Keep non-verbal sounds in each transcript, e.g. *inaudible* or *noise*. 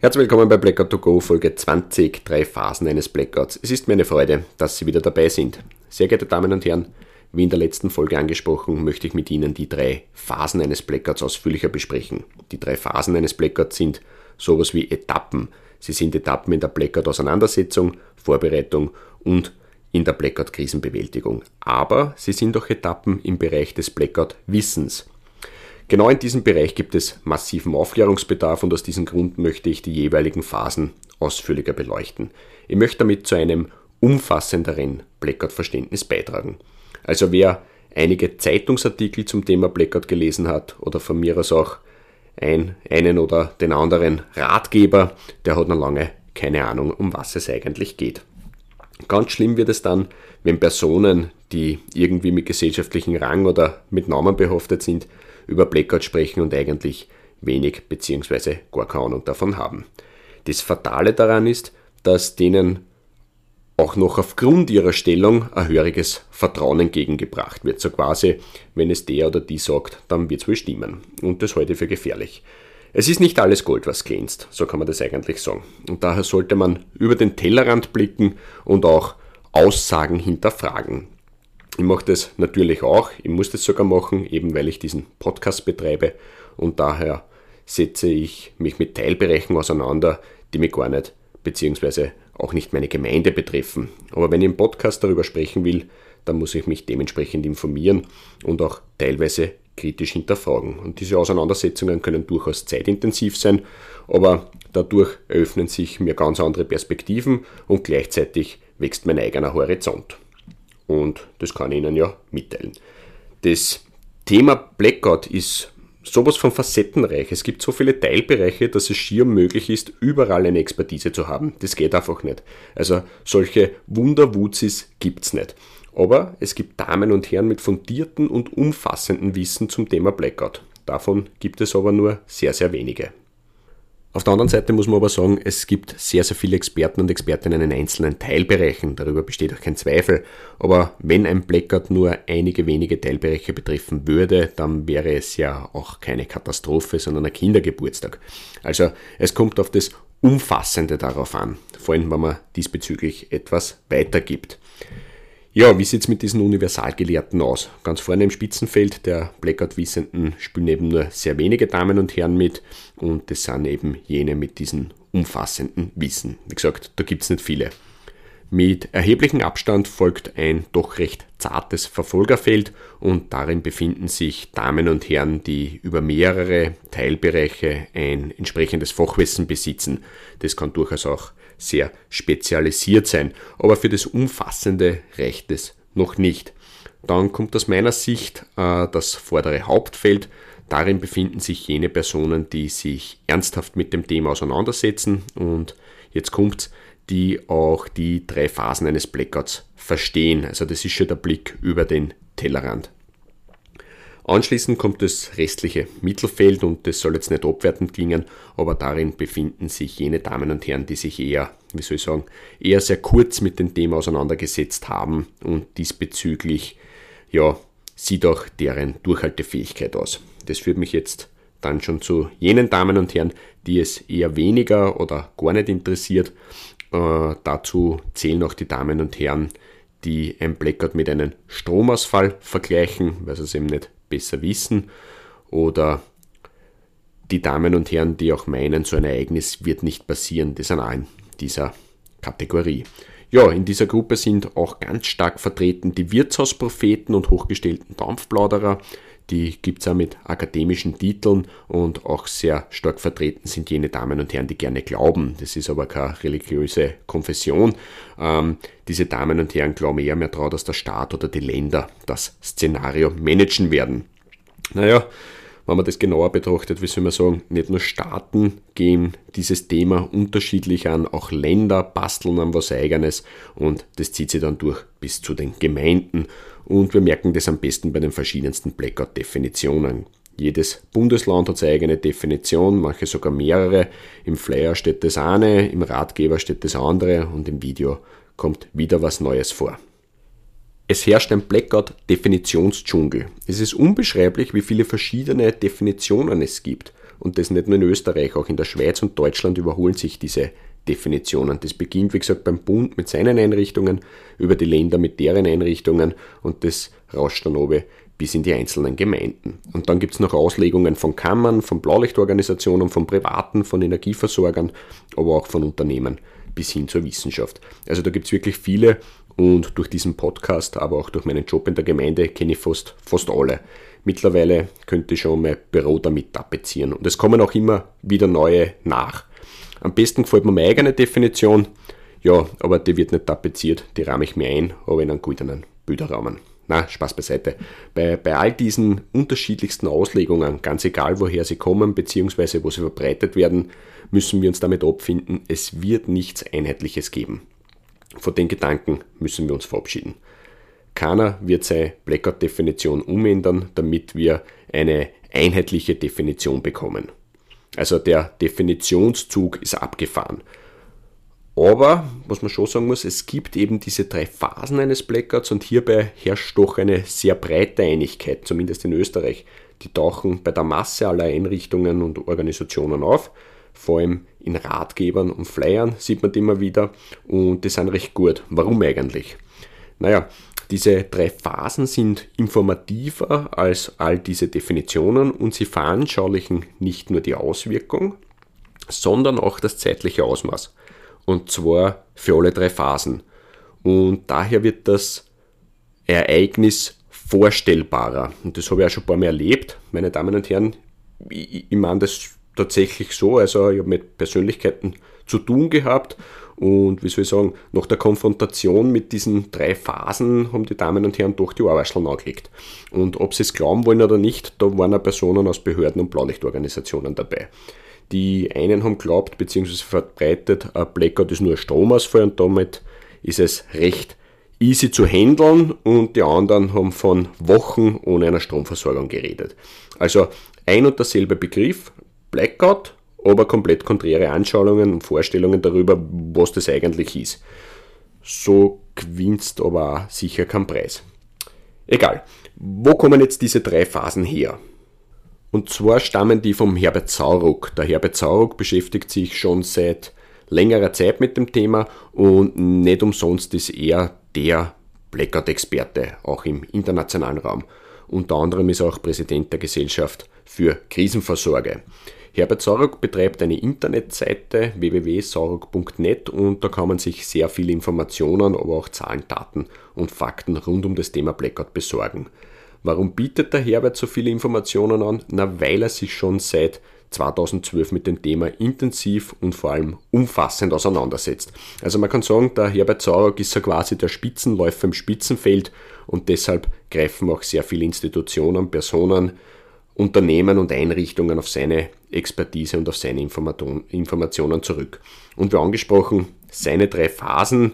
Herzlich willkommen bei Blackout to Go Folge 20, drei Phasen eines Blackouts. Es ist mir eine Freude, dass Sie wieder dabei sind. Sehr geehrte Damen und Herren, wie in der letzten Folge angesprochen, möchte ich mit Ihnen die drei Phasen eines Blackouts ausführlicher besprechen. Die drei Phasen eines Blackouts sind sowas wie Etappen. Sie sind Etappen in der Blackout-Auseinandersetzung, Vorbereitung und in der Blackout-Krisenbewältigung. Aber sie sind auch Etappen im Bereich des Blackout-Wissens. Genau in diesem Bereich gibt es massiven Aufklärungsbedarf und aus diesem Grund möchte ich die jeweiligen Phasen ausführlicher beleuchten. Ich möchte damit zu einem umfassenderen Blackout-Verständnis beitragen. Also wer einige Zeitungsartikel zum Thema Blackout gelesen hat oder von mir aus auch ein, einen oder den anderen Ratgeber, der hat noch lange keine Ahnung, um was es eigentlich geht. Ganz schlimm wird es dann, wenn Personen, die irgendwie mit gesellschaftlichen Rang oder mit Namen behaftet sind, über Blackout sprechen und eigentlich wenig bzw. gar keine Ahnung davon haben. Das Fatale daran ist, dass denen auch noch aufgrund ihrer Stellung ein höriges Vertrauen entgegengebracht wird. So quasi, wenn es der oder die sagt, dann wird es wohl stimmen. Und das ich für gefährlich. Es ist nicht alles Gold, was glänzt, so kann man das eigentlich sagen. Und daher sollte man über den Tellerrand blicken und auch Aussagen hinterfragen. Ich mache das natürlich auch, ich muss das sogar machen, eben weil ich diesen Podcast betreibe und daher setze ich mich mit Teilbereichen auseinander, die mich gar nicht, beziehungsweise auch nicht meine Gemeinde betreffen. Aber wenn ich im Podcast darüber sprechen will, dann muss ich mich dementsprechend informieren und auch teilweise kritisch hinterfragen. Und diese Auseinandersetzungen können durchaus zeitintensiv sein, aber dadurch eröffnen sich mir ganz andere Perspektiven und gleichzeitig wächst mein eigener Horizont. Und das kann ich Ihnen ja mitteilen. Das Thema Blackout ist sowas von facettenreich. Es gibt so viele Teilbereiche, dass es schier möglich ist, überall eine Expertise zu haben. Das geht einfach nicht. Also solche Wunderwuzis gibt es nicht. Aber es gibt Damen und Herren mit fundierten und umfassenden Wissen zum Thema Blackout. Davon gibt es aber nur sehr, sehr wenige. Auf der anderen Seite muss man aber sagen, es gibt sehr, sehr viele Experten und Expertinnen in einzelnen Teilbereichen. Darüber besteht auch kein Zweifel. Aber wenn ein Blackout nur einige wenige Teilbereiche betreffen würde, dann wäre es ja auch keine Katastrophe, sondern ein Kindergeburtstag. Also es kommt auf das Umfassende darauf an, vor allem wenn man diesbezüglich etwas weitergibt. Ja, wie sieht es mit diesen Universalgelehrten aus? Ganz vorne im Spitzenfeld der Blackout-Wissenden spielen eben nur sehr wenige Damen und Herren mit und das sind eben jene mit diesem umfassenden Wissen. Wie gesagt, da gibt es nicht viele. Mit erheblichem Abstand folgt ein doch recht zartes Verfolgerfeld und darin befinden sich Damen und Herren, die über mehrere Teilbereiche ein entsprechendes Fachwissen besitzen. Das kann durchaus auch sehr spezialisiert sein, aber für das Umfassende reicht es noch nicht. Dann kommt aus meiner Sicht äh, das vordere Hauptfeld. Darin befinden sich jene Personen, die sich ernsthaft mit dem Thema auseinandersetzen und jetzt kommt's, die auch die drei Phasen eines Blackouts verstehen. Also das ist schon der Blick über den Tellerrand. Anschließend kommt das restliche Mittelfeld und das soll jetzt nicht abwertend klingen, aber darin befinden sich jene Damen und Herren, die sich eher, wie soll ich sagen, eher sehr kurz mit dem Thema auseinandergesetzt haben und diesbezüglich, ja, sieht auch deren Durchhaltefähigkeit aus. Das führt mich jetzt dann schon zu jenen Damen und Herren, die es eher weniger oder gar nicht interessiert. Äh, dazu zählen auch die Damen und Herren, die ein Blackout mit einem Stromausfall vergleichen, weil sie es eben nicht besser wissen oder die Damen und Herren, die auch meinen, so ein Ereignis wird nicht passieren, die sind auch in dieser Kategorie. Ja, in dieser Gruppe sind auch ganz stark vertreten die Wirtshauspropheten und hochgestellten Dampfplauderer. Die gibt es auch mit akademischen Titeln und auch sehr stark vertreten sind jene Damen und Herren, die gerne glauben. Das ist aber keine religiöse Konfession. Ähm, diese Damen und Herren glauben eher mehr daran, dass der Staat oder die Länder das Szenario managen werden. Naja, wenn man das genauer betrachtet, wie soll man sagen, nicht nur Staaten gehen dieses Thema unterschiedlich an, auch Länder basteln an was eigenes und das zieht sich dann durch bis zu den Gemeinden und wir merken das am besten bei den verschiedensten Blackout-Definitionen. Jedes Bundesland hat seine eigene Definition, manche sogar mehrere. Im Flyer steht das eine, im Ratgeber steht das andere und im Video kommt wieder was Neues vor. Es herrscht ein Blackout-Definitionsdschungel. Es ist unbeschreiblich, wie viele verschiedene Definitionen es gibt. Und das nicht nur in Österreich, auch in der Schweiz und Deutschland überholen sich diese Definitionen. Das beginnt, wie gesagt, beim Bund mit seinen Einrichtungen, über die Länder mit deren Einrichtungen und das rauscht dann oben bis in die einzelnen Gemeinden. Und dann gibt es noch Auslegungen von Kammern, von Blaulichtorganisationen, von Privaten, von Energieversorgern, aber auch von Unternehmen bis hin zur Wissenschaft. Also da gibt es wirklich viele und durch diesen Podcast, aber auch durch meinen Job in der Gemeinde kenne ich fast, fast alle. Mittlerweile könnte ich schon mein Büro damit tapezieren und es kommen auch immer wieder neue nach. Am besten gefällt mir meine eigene Definition, ja, aber die wird nicht tapeziert, die rahme ich mir ein, aber in einen goldenen Bilderrahmen. Na, Spaß beiseite. Bei, bei all diesen unterschiedlichsten Auslegungen, ganz egal woher sie kommen bzw. wo sie verbreitet werden, müssen wir uns damit abfinden, es wird nichts Einheitliches geben. Von den Gedanken müssen wir uns verabschieden. Keiner wird seine Blackout-Definition umändern, damit wir eine einheitliche Definition bekommen. Also der Definitionszug ist abgefahren. Aber, was man schon sagen muss, es gibt eben diese drei Phasen eines Blackouts und hierbei herrscht doch eine sehr breite Einigkeit, zumindest in Österreich. Die tauchen bei der Masse aller Einrichtungen und Organisationen auf vor allem in Ratgebern und Flyern sieht man die immer wieder und die sind recht gut. Warum eigentlich? Naja, diese drei Phasen sind informativer als all diese Definitionen und sie veranschaulichen nicht nur die Auswirkung, sondern auch das zeitliche Ausmaß. Und zwar für alle drei Phasen. Und daher wird das Ereignis vorstellbarer. Und das habe ich auch schon ein paar Mal erlebt, meine Damen und Herren. Ich, ich meine das tatsächlich so. Also ich habe mit Persönlichkeiten zu tun gehabt und wie soll ich sagen, nach der Konfrontation mit diesen drei Phasen haben die Damen und Herren doch die Ohrwascheln angelegt. Und ob sie es glauben wollen oder nicht, da waren auch Personen aus Behörden und Blaulichtorganisationen dabei. Die einen haben glaubt bzw. verbreitet, ein Blackout ist nur ein Stromausfall und damit ist es recht easy zu handeln und die anderen haben von Wochen ohne einer Stromversorgung geredet. Also ein und derselbe Begriff, Blackout, aber komplett konträre Anschauungen und Vorstellungen darüber, was das eigentlich ist. So gewinnst aber auch sicher keinen Preis. Egal, wo kommen jetzt diese drei Phasen her? Und zwar stammen die vom Herbert Sauruck. Der Herbert Sauruck beschäftigt sich schon seit längerer Zeit mit dem Thema und nicht umsonst ist er der Blackout-Experte, auch im internationalen Raum. Unter anderem ist er auch Präsident der Gesellschaft für Krisenvorsorge. Herbert Sauruck betreibt eine Internetseite www.sauruck.net und da kann man sich sehr viele Informationen, aber auch Zahlen, Daten und Fakten rund um das Thema Blackout besorgen. Warum bietet der Herbert so viele Informationen an? Na, weil er sich schon seit 2012 mit dem Thema intensiv und vor allem umfassend auseinandersetzt. Also man kann sagen, der Herbert Sauruck ist so quasi der Spitzenläufer im Spitzenfeld und deshalb greifen auch sehr viele Institutionen, Personen, Unternehmen und Einrichtungen auf seine Expertise und auf seine Informationen zurück. Und wie angesprochen, seine drei Phasen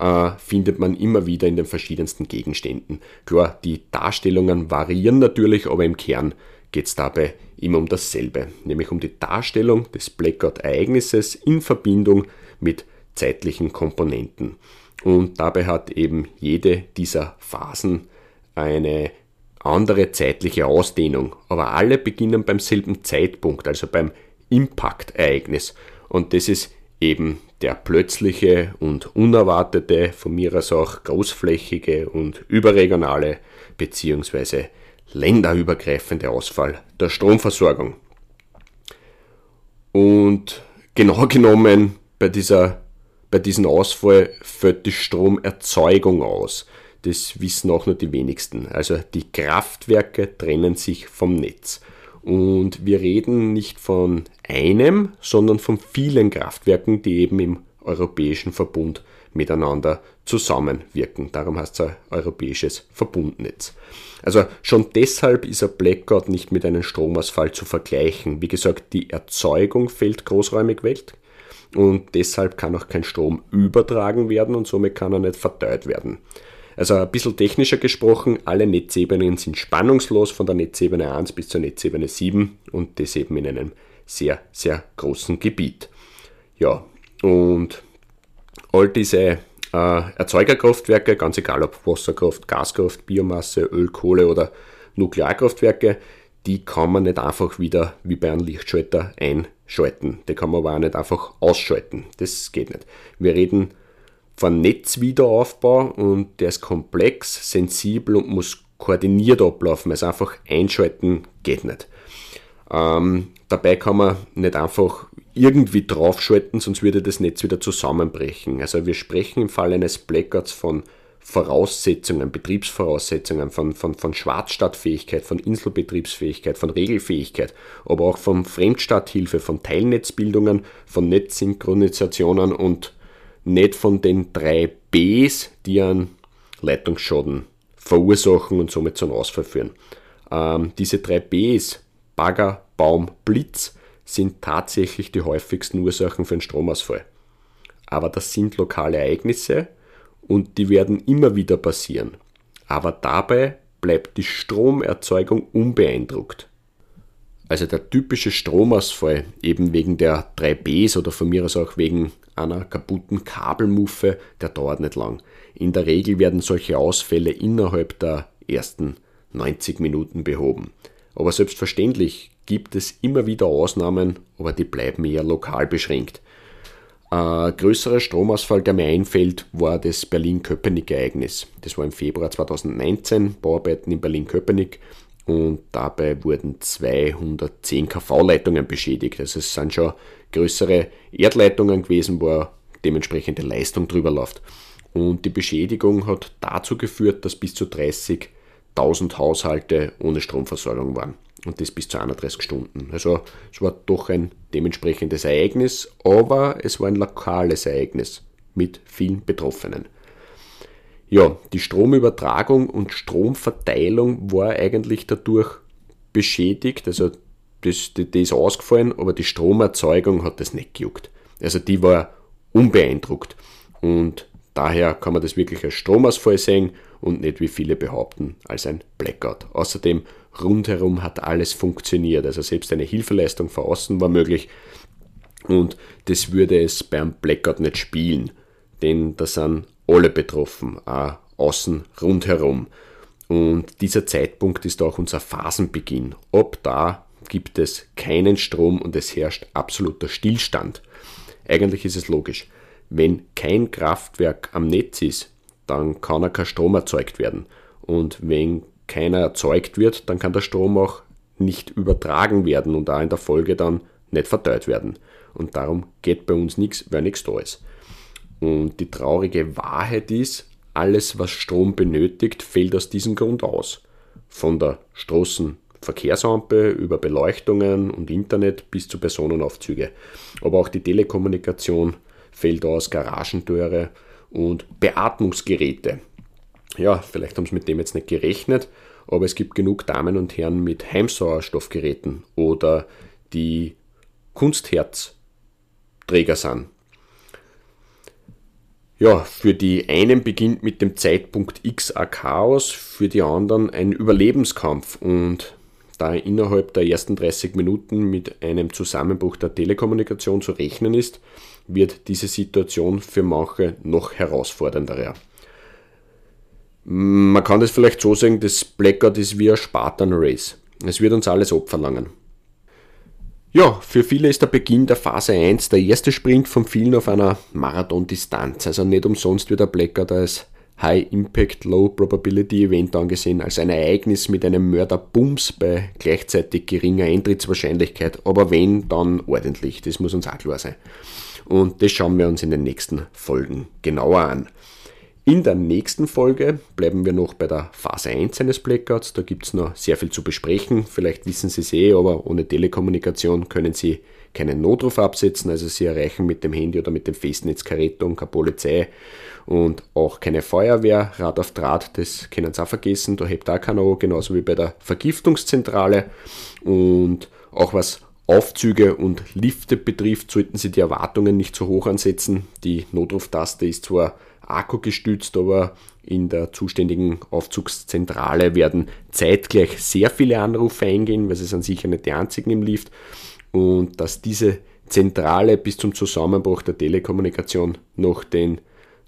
äh, findet man immer wieder in den verschiedensten Gegenständen. Klar, die Darstellungen variieren natürlich, aber im Kern geht es dabei immer um dasselbe, nämlich um die Darstellung des Blackout-Ereignisses in Verbindung mit zeitlichen Komponenten. Und dabei hat eben jede dieser Phasen eine andere zeitliche Ausdehnung, aber alle beginnen beim selben Zeitpunkt, also beim Impact-Ereignis. Und das ist eben der plötzliche und unerwartete, von mir aus auch großflächige und überregionale bzw. länderübergreifende Ausfall der Stromversorgung. Und genau *laughs* genommen bei, dieser, bei diesem Ausfall fällt die Stromerzeugung aus. Das wissen auch nur die wenigsten. Also die Kraftwerke trennen sich vom Netz. Und wir reden nicht von einem, sondern von vielen Kraftwerken, die eben im europäischen Verbund miteinander zusammenwirken. Darum heißt es ein europäisches Verbundnetz. Also schon deshalb ist ein Blackout nicht mit einem Stromausfall zu vergleichen. Wie gesagt, die Erzeugung fällt großräumig weg und deshalb kann auch kein Strom übertragen werden und somit kann er nicht verteilt werden. Also ein bisschen technischer gesprochen, alle Netzebenen sind spannungslos von der Netzebene 1 bis zur Netzebene 7 und das eben in einem sehr, sehr großen Gebiet. Ja, und all diese äh, Erzeugerkraftwerke, ganz egal ob Wasserkraft, Gaskraft, Biomasse, Öl, Kohle oder Nuklearkraftwerke, die kann man nicht einfach wieder wie bei einem Lichtschalter einschalten. Die kann man aber auch nicht einfach ausschalten. Das geht nicht. Wir reden von Netzwiederaufbau und der ist komplex, sensibel und muss koordiniert ablaufen. Also einfach einschalten geht nicht. Ähm, dabei kann man nicht einfach irgendwie draufschalten, sonst würde das Netz wieder zusammenbrechen. Also wir sprechen im Fall eines Blackouts von Voraussetzungen, Betriebsvoraussetzungen, von, von, von Schwarzstartfähigkeit, von Inselbetriebsfähigkeit, von Regelfähigkeit, aber auch von Fremdstarthilfe, von Teilnetzbildungen, von Netzsynchronisationen und nicht von den drei Bs, die einen Leitungsschaden verursachen und somit zum Ausfall führen. Ähm, diese drei Bs, Bagger, Baum, Blitz, sind tatsächlich die häufigsten Ursachen für einen Stromausfall. Aber das sind lokale Ereignisse und die werden immer wieder passieren. Aber dabei bleibt die Stromerzeugung unbeeindruckt. Also der typische Stromausfall, eben wegen der 3Bs oder von mir aus auch wegen einer kaputten Kabelmuffe, der dauert nicht lang. In der Regel werden solche Ausfälle innerhalb der ersten 90 Minuten behoben. Aber selbstverständlich gibt es immer wieder Ausnahmen, aber die bleiben eher lokal beschränkt. Ein größerer Stromausfall, der mir einfällt, war das Berlin-Köpenick-Ereignis. Das war im Februar 2019, Bauarbeiten in Berlin-Köpenick und dabei wurden 210 kV-Leitungen beschädigt. Also es sind schon größere Erdleitungen gewesen, wo dementsprechende Leistung drüber läuft. Und die Beschädigung hat dazu geführt, dass bis zu 30.000 Haushalte ohne Stromversorgung waren und das bis zu 31 Stunden. Also es war doch ein dementsprechendes Ereignis, aber es war ein lokales Ereignis mit vielen Betroffenen. Ja, die Stromübertragung und Stromverteilung war eigentlich dadurch beschädigt, also das, das, das ist ausgefallen, aber die Stromerzeugung hat das nicht gejuckt. Also die war unbeeindruckt und daher kann man das wirklich als Stromausfall sehen und nicht, wie viele behaupten, als ein Blackout. Außerdem rundherum hat alles funktioniert. Also selbst eine Hilfeleistung von außen war möglich. Und das würde es beim Blackout nicht spielen, denn da sind alle betroffen, auch außen rundherum. Und dieser Zeitpunkt ist auch unser Phasenbeginn. Ab da gibt es keinen Strom und es herrscht absoluter Stillstand. Eigentlich ist es logisch. Wenn kein Kraftwerk am Netz ist, dann kann auch kein Strom erzeugt werden. Und wenn keiner erzeugt wird, dann kann der Strom auch nicht übertragen werden und da in der Folge dann nicht verteilt werden. Und darum geht bei uns nichts, weil nichts da ist. Und die traurige Wahrheit ist, alles, was Strom benötigt, fällt aus diesem Grund aus. Von der Straßenverkehrsampel über Beleuchtungen und Internet bis zu Personenaufzüge. Aber auch die Telekommunikation fällt aus, Garagentore und Beatmungsgeräte ja, vielleicht haben sie mit dem jetzt nicht gerechnet, aber es gibt genug Damen und Herren mit Heimsauerstoffgeräten oder die Kunstherzträger sind. Ja, für die einen beginnt mit dem Zeitpunkt X ein Chaos, für die anderen ein Überlebenskampf und da innerhalb der ersten 30 Minuten mit einem Zusammenbruch der Telekommunikation zu rechnen ist, wird diese Situation für manche noch herausfordernder. Man kann das vielleicht so sagen, das Blackout ist wie ein Spartan Race. Es wird uns alles abverlangen. Ja, für viele ist der Beginn der Phase 1 der erste Sprint von vielen auf einer Marathondistanz. Also nicht umsonst wird der Blackout als High Impact, Low Probability Event angesehen, als ein Ereignis mit einem Mörderbums bei gleichzeitig geringer Eintrittswahrscheinlichkeit. Aber wenn, dann ordentlich. Das muss uns auch klar sein. Und das schauen wir uns in den nächsten Folgen genauer an. In der nächsten Folge bleiben wir noch bei der Phase 1 eines Blackouts. Da gibt es noch sehr viel zu besprechen. Vielleicht wissen Sie es eh, aber ohne Telekommunikation können Sie keinen Notruf absetzen, also Sie erreichen mit dem Handy oder mit dem Festnetz keine Rettung, keine Polizei und auch keine Feuerwehr. Rad auf Draht, das können Sie auch vergessen, da hebt auch keiner genauso wie bei der Vergiftungszentrale. Und auch was Aufzüge und Lifte betrifft, sollten Sie die Erwartungen nicht zu hoch ansetzen. Die Notruftaste ist zwar akkugestützt, aber in der zuständigen Aufzugszentrale werden zeitgleich sehr viele Anrufe eingehen, weil sie sind sicher nicht die einzigen im Lift. Und dass diese Zentrale bis zum Zusammenbruch der Telekommunikation noch den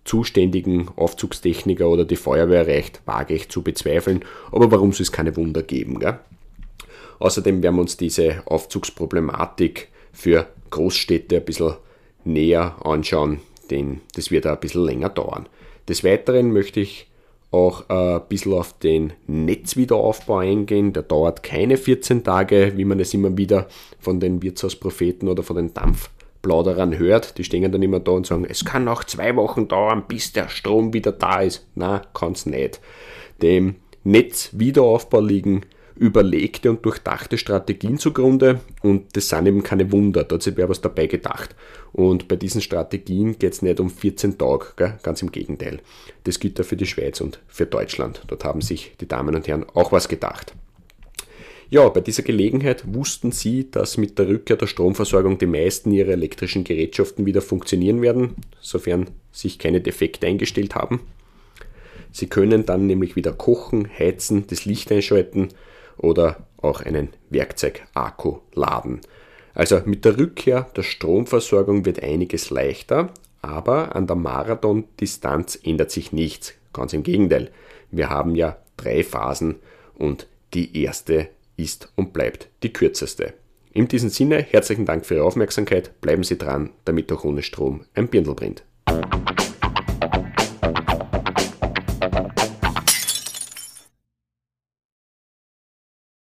zuständigen Aufzugstechniker oder die Feuerwehr erreicht, wage ich zu bezweifeln. Aber warum soll es keine Wunder geben? Gell? Außerdem werden wir uns diese Aufzugsproblematik für Großstädte ein bisschen näher anschauen, denn das wird auch ein bisschen länger dauern. Des Weiteren möchte ich auch ein bisschen auf den Netzwiederaufbau eingehen. Der dauert keine 14 Tage, wie man es immer wieder von den Wirtshauspropheten oder von den Dampfplauderern hört. Die stehen dann immer da und sagen, es kann noch zwei Wochen dauern, bis der Strom wieder da ist. Na, kann es nicht. Dem Netzwiederaufbau liegen überlegte und durchdachte Strategien zugrunde und das sind eben keine Wunder, da hat sich wer was dabei gedacht. Und bei diesen Strategien geht es nicht um 14 Tage, gell? ganz im Gegenteil. Das gilt auch für die Schweiz und für Deutschland. Dort haben sich die Damen und Herren auch was gedacht. Ja, bei dieser Gelegenheit wussten Sie, dass mit der Rückkehr der Stromversorgung die meisten Ihrer elektrischen Gerätschaften wieder funktionieren werden, sofern sich keine Defekte eingestellt haben. Sie können dann nämlich wieder kochen, heizen, das Licht einschalten oder auch einen Werkzeugakku laden. Also mit der Rückkehr der Stromversorgung wird einiges leichter, aber an der Marathondistanz ändert sich nichts. Ganz im Gegenteil. Wir haben ja drei Phasen und die erste ist und bleibt die kürzeste. In diesem Sinne, herzlichen Dank für Ihre Aufmerksamkeit. Bleiben Sie dran, damit auch ohne Strom ein Birndl brennt.